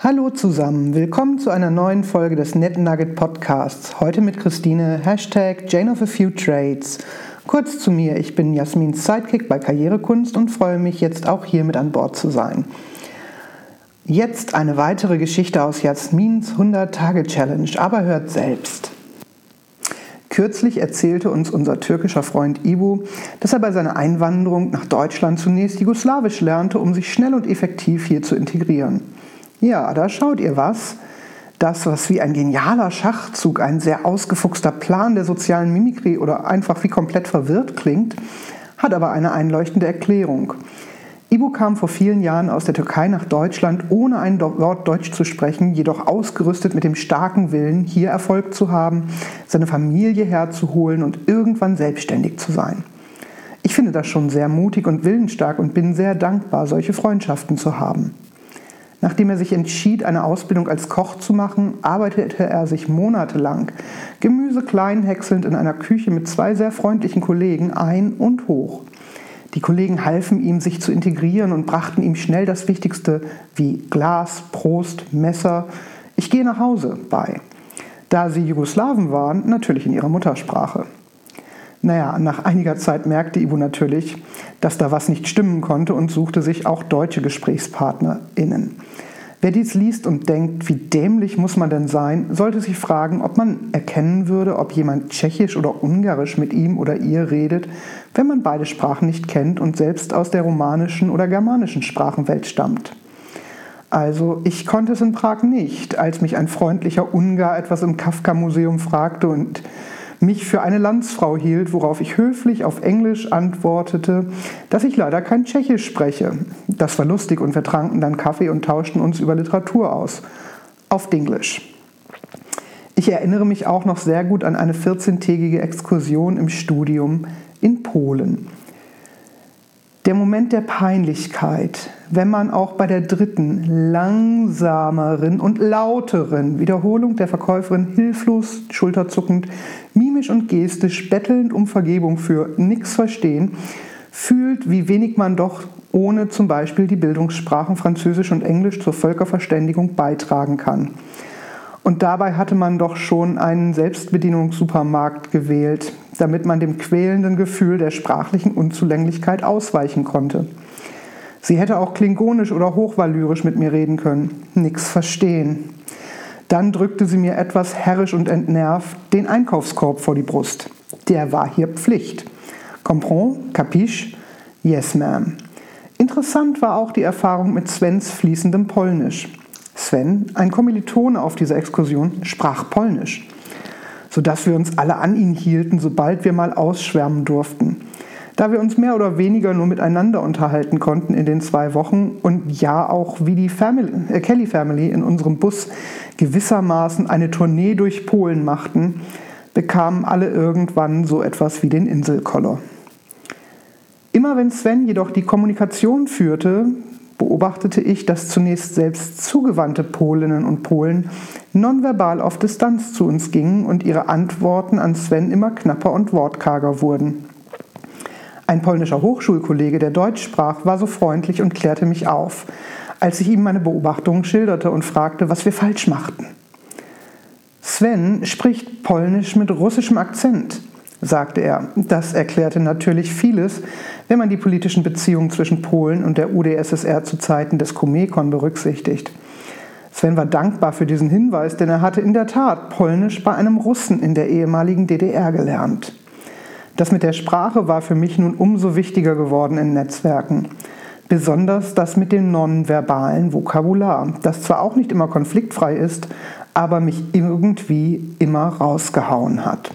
Hallo zusammen, willkommen zu einer neuen Folge des Net Nugget Podcasts. Heute mit Christine, Hashtag Jane of a Few Trades. Kurz zu mir, ich bin Jasmins Sidekick bei Karrierekunst und freue mich jetzt auch hier mit an Bord zu sein. Jetzt eine weitere Geschichte aus Jasmins 100-Tage-Challenge, aber hört selbst. Kürzlich erzählte uns unser türkischer Freund Ibu, dass er bei seiner Einwanderung nach Deutschland zunächst Jugoslawisch lernte, um sich schnell und effektiv hier zu integrieren. Ja, da schaut ihr was. Das, was wie ein genialer Schachzug, ein sehr ausgefuchster Plan der sozialen Mimikrie oder einfach wie komplett verwirrt klingt, hat aber eine einleuchtende Erklärung. Ibu kam vor vielen Jahren aus der Türkei nach Deutschland, ohne ein Wort Deutsch zu sprechen, jedoch ausgerüstet mit dem starken Willen, hier Erfolg zu haben, seine Familie herzuholen und irgendwann selbstständig zu sein. Ich finde das schon sehr mutig und willensstark und bin sehr dankbar, solche Freundschaften zu haben. Nachdem er sich entschied, eine Ausbildung als Koch zu machen, arbeitete er sich monatelang, Gemüse klein häckselnd in einer Küche mit zwei sehr freundlichen Kollegen ein und hoch. Die Kollegen halfen ihm, sich zu integrieren und brachten ihm schnell das Wichtigste wie Glas, Prost, Messer, ich gehe nach Hause bei. Da sie Jugoslawen waren, natürlich in ihrer Muttersprache. Naja, nach einiger Zeit merkte Ivo natürlich, dass da was nicht stimmen konnte und suchte sich auch deutsche GesprächspartnerInnen. Wer dies liest und denkt, wie dämlich muss man denn sein, sollte sich fragen, ob man erkennen würde, ob jemand Tschechisch oder Ungarisch mit ihm oder ihr redet, wenn man beide Sprachen nicht kennt und selbst aus der romanischen oder germanischen Sprachenwelt stammt. Also ich konnte es in Prag nicht, als mich ein freundlicher Ungar etwas im Kafka-Museum fragte und mich für eine Landsfrau hielt, worauf ich höflich auf Englisch antwortete, dass ich leider kein Tschechisch spreche. Das war lustig und wir tranken dann Kaffee und tauschten uns über Literatur aus. Auf Dinglisch. Ich erinnere mich auch noch sehr gut an eine 14-tägige Exkursion im Studium in Polen. Der Moment der Peinlichkeit, wenn man auch bei der dritten, langsameren und lauteren Wiederholung der Verkäuferin hilflos, schulterzuckend, mimisch und gestisch bettelnd um Vergebung für nichts verstehen, fühlt, wie wenig man doch ohne zum Beispiel die Bildungssprachen Französisch und Englisch zur Völkerverständigung beitragen kann. Und dabei hatte man doch schon einen Selbstbedienungssupermarkt gewählt, damit man dem quälenden Gefühl der sprachlichen Unzulänglichkeit ausweichen konnte. Sie hätte auch klingonisch oder hochvalyrisch mit mir reden können. Nix verstehen. Dann drückte sie mir etwas herrisch und entnervt den Einkaufskorb vor die Brust. Der war hier Pflicht. Comprend? Capiche? Yes, ma'am. Interessant war auch die Erfahrung mit Svens fließendem Polnisch. Sven, ein Kommilitone auf dieser Exkursion, sprach Polnisch, sodass wir uns alle an ihn hielten, sobald wir mal ausschwärmen durften. Da wir uns mehr oder weniger nur miteinander unterhalten konnten in den zwei Wochen und ja auch wie die Family, äh Kelly Family in unserem Bus gewissermaßen eine Tournee durch Polen machten, bekamen alle irgendwann so etwas wie den Inselkoller. Immer wenn Sven jedoch die Kommunikation führte, beobachtete ich, dass zunächst selbst zugewandte Polinnen und Polen nonverbal auf Distanz zu uns gingen und ihre Antworten an Sven immer knapper und wortkarger wurden. Ein polnischer Hochschulkollege, der Deutsch sprach, war so freundlich und klärte mich auf, als ich ihm meine Beobachtungen schilderte und fragte, was wir falsch machten. Sven spricht Polnisch mit russischem Akzent sagte er. Das erklärte natürlich vieles, wenn man die politischen Beziehungen zwischen Polen und der UdSSR zu Zeiten des Komekon berücksichtigt. Sven war dankbar für diesen Hinweis, denn er hatte in der Tat Polnisch bei einem Russen in der ehemaligen DDR gelernt. Das mit der Sprache war für mich nun umso wichtiger geworden in Netzwerken. Besonders das mit dem nonverbalen Vokabular, das zwar auch nicht immer konfliktfrei ist, aber mich irgendwie immer rausgehauen hat.